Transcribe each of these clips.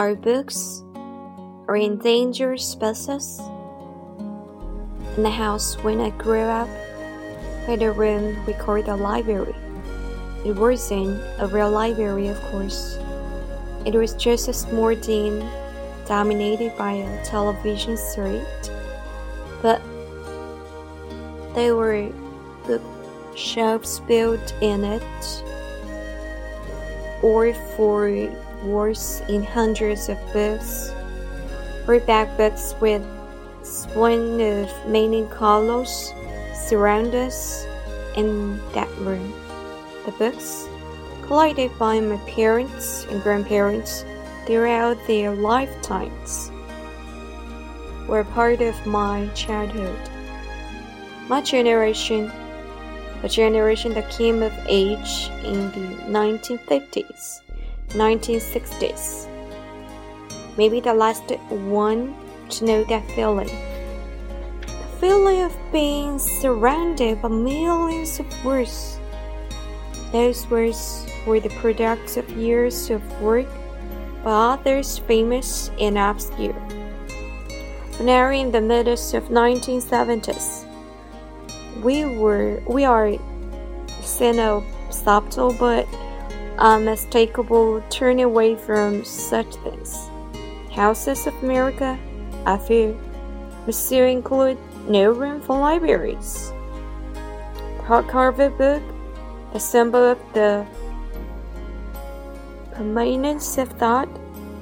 Our books are endangered species. In the house when I grew up, had a room we called a library. It wasn't a real library, of course. It was just a small den dominated by a television set, but there were bookshelves built in it, or for worse, in hundreds of books, hardback books with swan of many colors surround us in that room. The books, collected by my parents and grandparents throughout their lifetimes, were part of my childhood. My generation, the generation that came of age in the 1950s, 1960s, maybe the last one to know that feeling The feeling of being surrounded by millions of words. Those words were the products of years of work by others famous and obscure. Now in the midst of 1970s, we were we are seeing a subtle but unmistakable turn away from such things. Houses of America, I fear, must include no room for libraries. Hardcover book, a symbol of the permanence of thought,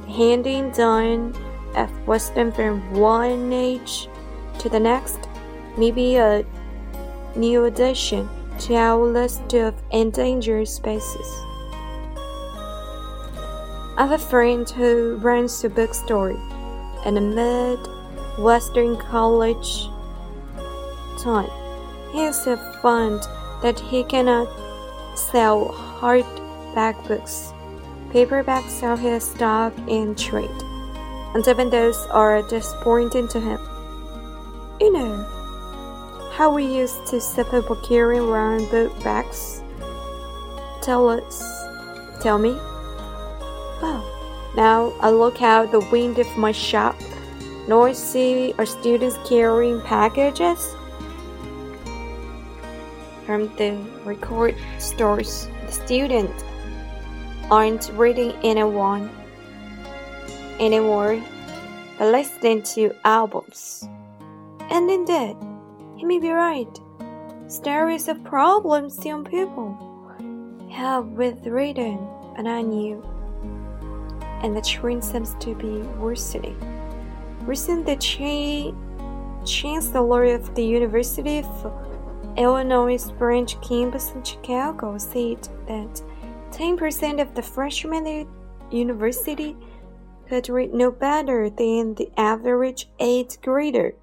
handing down of wisdom from one age to the next, maybe a new addition to our list of endangered species. I have a friend who runs a bookstore in a mid Western college town. He has a fund that he cannot sell hardback books. Paperbacks are his stock in trade, and even those are disappointing to him. You know how we used to see people carrying around book? Tell us, tell me. Now I look out the window of my shop, nor see our students carrying packages from the record stores, the students aren't reading anyone anymore, but listening to albums. And indeed, he may be right. Stories of problems young people have with reading, and I knew. And the trend seems to be worsening. Recently, the cha- chancellor of the University of Illinois branch campus in Chicago said that 10% of the freshmen at the university could read no better than the average 8th grader.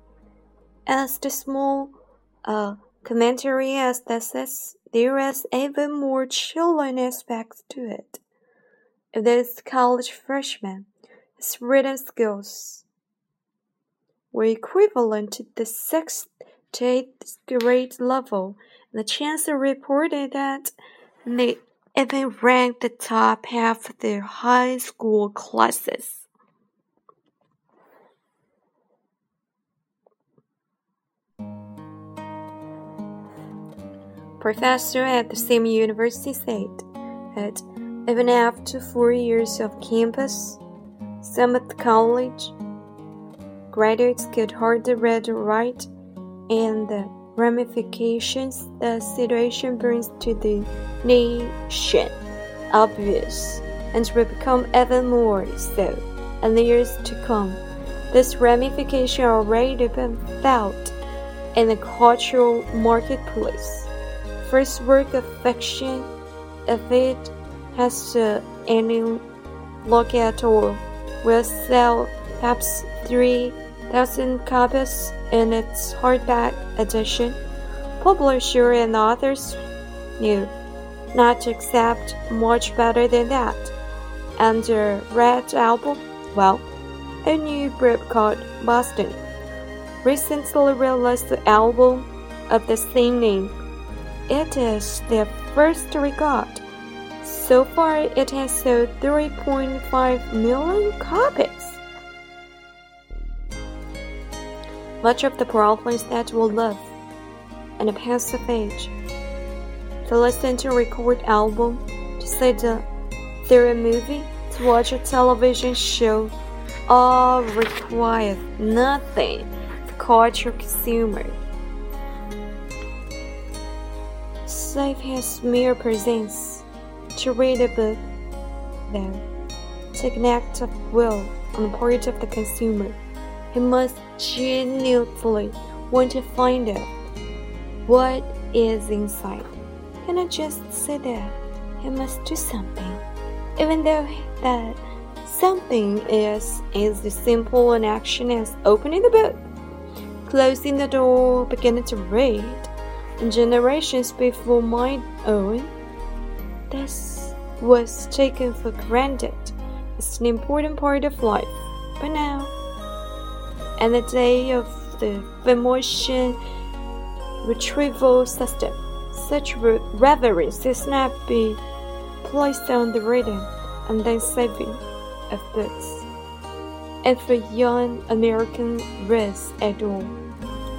As the small uh, commentary as this is, there is even more chilling aspects to it. If this college freshman, his reading skills were equivalent to the sixth eighth grade level, the chancellor reported that they even ranked the top half of their high school classes. Professor at the same university said that even after four years of campus, some at college graduates could hardly read or write and the ramifications the situation brings to the nation obvious and will become even more so in the years to come. This ramification already been felt in the cultural marketplace. First work of fiction, if it has any look at all, will sell perhaps three thousand copies in its hardback edition, publisher and authors knew not to accept much better than that. And the Red Album, well, a new group called Boston recently released the album of the same name. It is their first record, So far, it has sold 3.5 million copies. Much of the problems that we love and a passive age. To listen to a record album, to see the theater movie, to watch a television show, all require nothing the culture consumer. Save his mere presence to read a book, then take an act of will on the part of the consumer. He must genuinely want to find out what is inside. He cannot just sit there. he must do something, even though that something is as simple an action as opening the book, closing the door, beginning to read. And generations before my own, this was taken for granted. It's an important part of life. But now, and the day of the emotion retrieval system, such re reverence is not be placed on the reading and then saving of books. If a young American reads at all,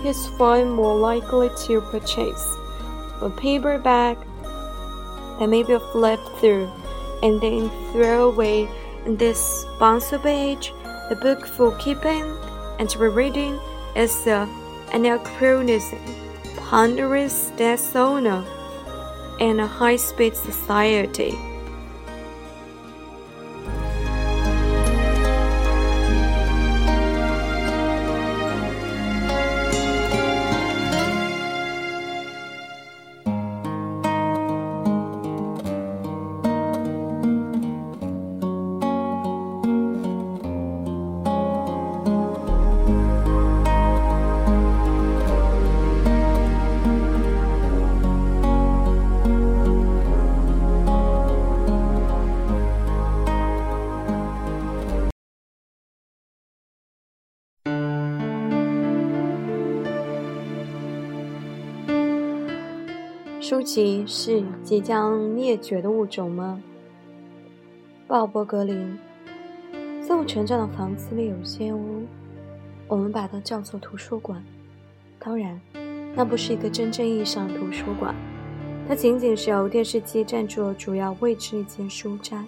he's far more likely to purchase a paperback that may be flipped through and then throw away in this bouncy page the book for keeping and rereading is uh, anachronism, ponderous dishonor, and a high-speed society. 书籍是即将灭绝的物种吗？鲍勃格林，在我成长的房子里有间屋，我们把它叫做图书馆。当然，那不是一个真正意义上的图书馆，它仅仅是由电视机占据了主要位置一间书斋。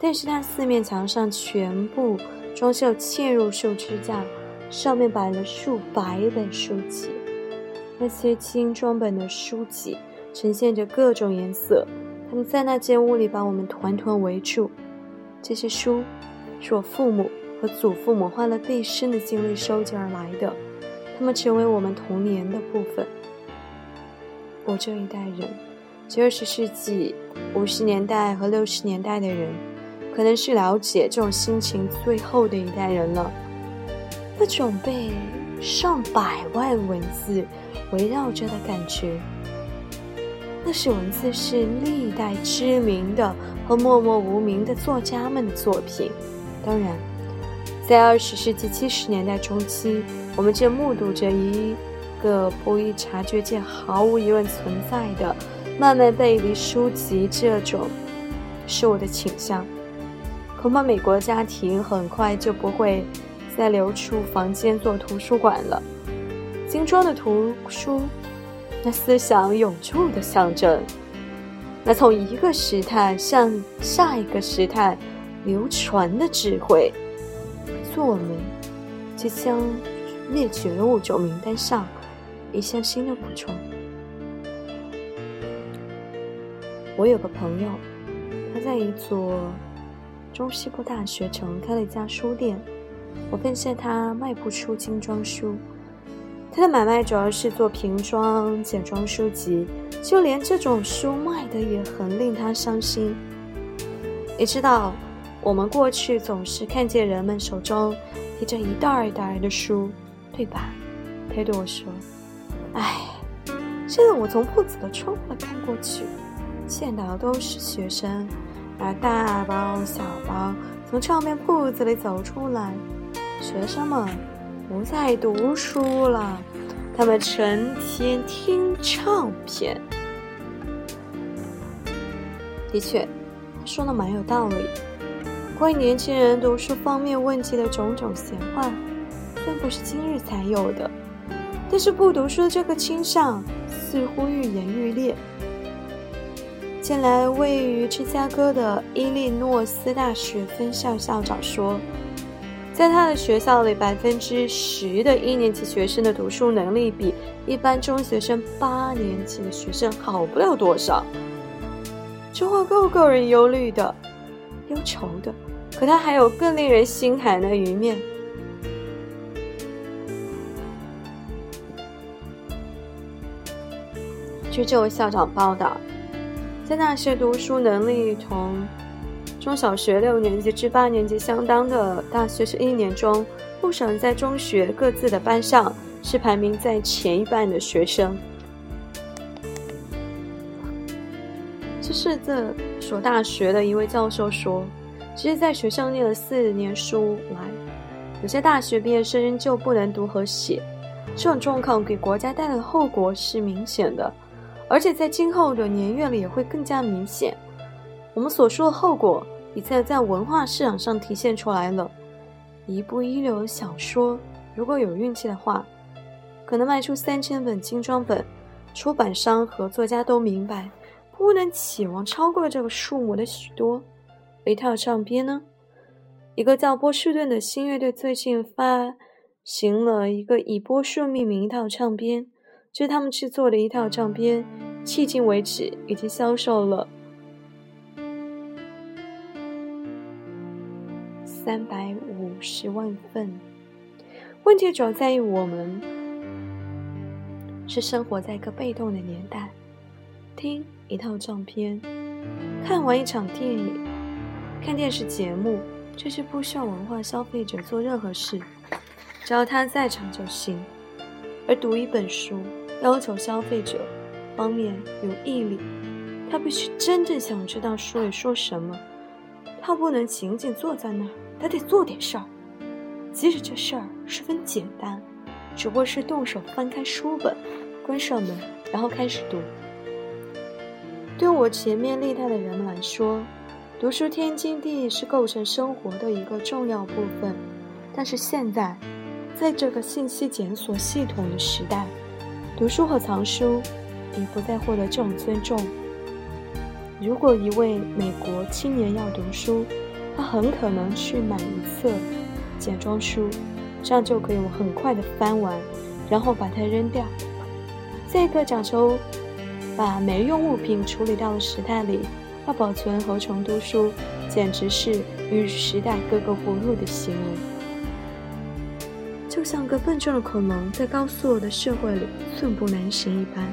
但是它四面墙上全部装修嵌入树支架，上面摆了数百本书籍。那些精装本的书籍呈现着各种颜色，他们在那间屋里把我们团团围住。这些书是我父母和祖父母花了毕生的精力收集而来的，他们成为我们童年的部分。我这一代人，这二十世纪五十年代和六十年代的人，可能是了解这种心情最后的一代人了。那种被上百万文字。围绕着的感觉，那是文字是历代知名的和默默无名的作家们的作品。当然，在二十世纪七十年代中期，我们正目睹着一个不易察觉且毫无疑问存在的慢慢背离书籍这种是我的倾向。恐怕美国家庭很快就不会再留出房间做图书馆了。精装的图书，那思想永驻的象征，那从一个时代向下一个时代流传的智慧，做我们即将灭绝的物种名单上一项新的补充。我有个朋友，他在一座中西部大学城开了一家书店，我发现他卖不出精装书。他的买卖主要是做瓶装、简装书籍，就连这种书卖的也很令他伤心。你知道，我们过去总是看见人们手中提着一袋一袋的书，对吧？他对我说：“哎，现在我从铺子的窗户看过去，见到的都是学生，拿大包小包从唱片铺子里走出来，学生们。”不再读书了，他们成天听唱片。的确，他说的蛮有道理。关于年轻人读书方面问题的种种闲话，虽不是今日才有的，但是不读书这个倾向似乎愈演愈烈。近来，位于芝加哥的伊利诺斯大学分校校长说，在他的学校里，百分之十的一年级学生的读书能力比一般中学生八年级的学生好不了多少。这话够够人忧虑的、忧愁的。可他还有更令人心寒的一面。据这位校长报道，在那些读书能力同中小学六年级至八年级相当的大学生一年中，不少人在中学各自的班上是排名在前一半的学生。这是这所大学的一位教授说。其实，在学校念了四年书来，有些大学毕业生仍旧不能读和写，这种状况给国家带来的后果是明显的，而且在今后的年月里也会更加明显。我们所说的后果，已在在文化市场上体现出来了。一部一流的小说，如果有运气的话，可能卖出三千本精装本，出版商和作家都明白，不能期望超过这个数目的许多。一套唱片呢？一个叫波士顿的新乐队最近发行了一个以波士命名一套唱片，这是他们制作的一套唱片，迄今为止已经销售了三百五十万份。问题主要在于我们是生活在一个被动的年代，听一套唱片，看完一场电影。看电视节目，这是不需要文化消费者做任何事，只要他在场就行。而读一本书，要求消费者方面有毅力，他必须真正想知道书里说什么，他不能仅仅坐在那儿，他得做点事儿。即使这事儿十分简单，只不过是动手翻开书本，关上门，然后开始读。对我前面历代的人们来说。读书天经地义是构成生活的一个重要部分，但是现在，在这个信息检索系统的时代，读书和藏书已不再获得这种尊重。如果一位美国青年要读书，他很可能去买一册简装书，这样就可以很快的翻完，然后把它扔掉。在一个讲求把没用物品处理掉的时代里。要保存和重读书，简直是与时代格格不入的行为，就像个笨重的恐龙在高速的社会里寸步难行一般。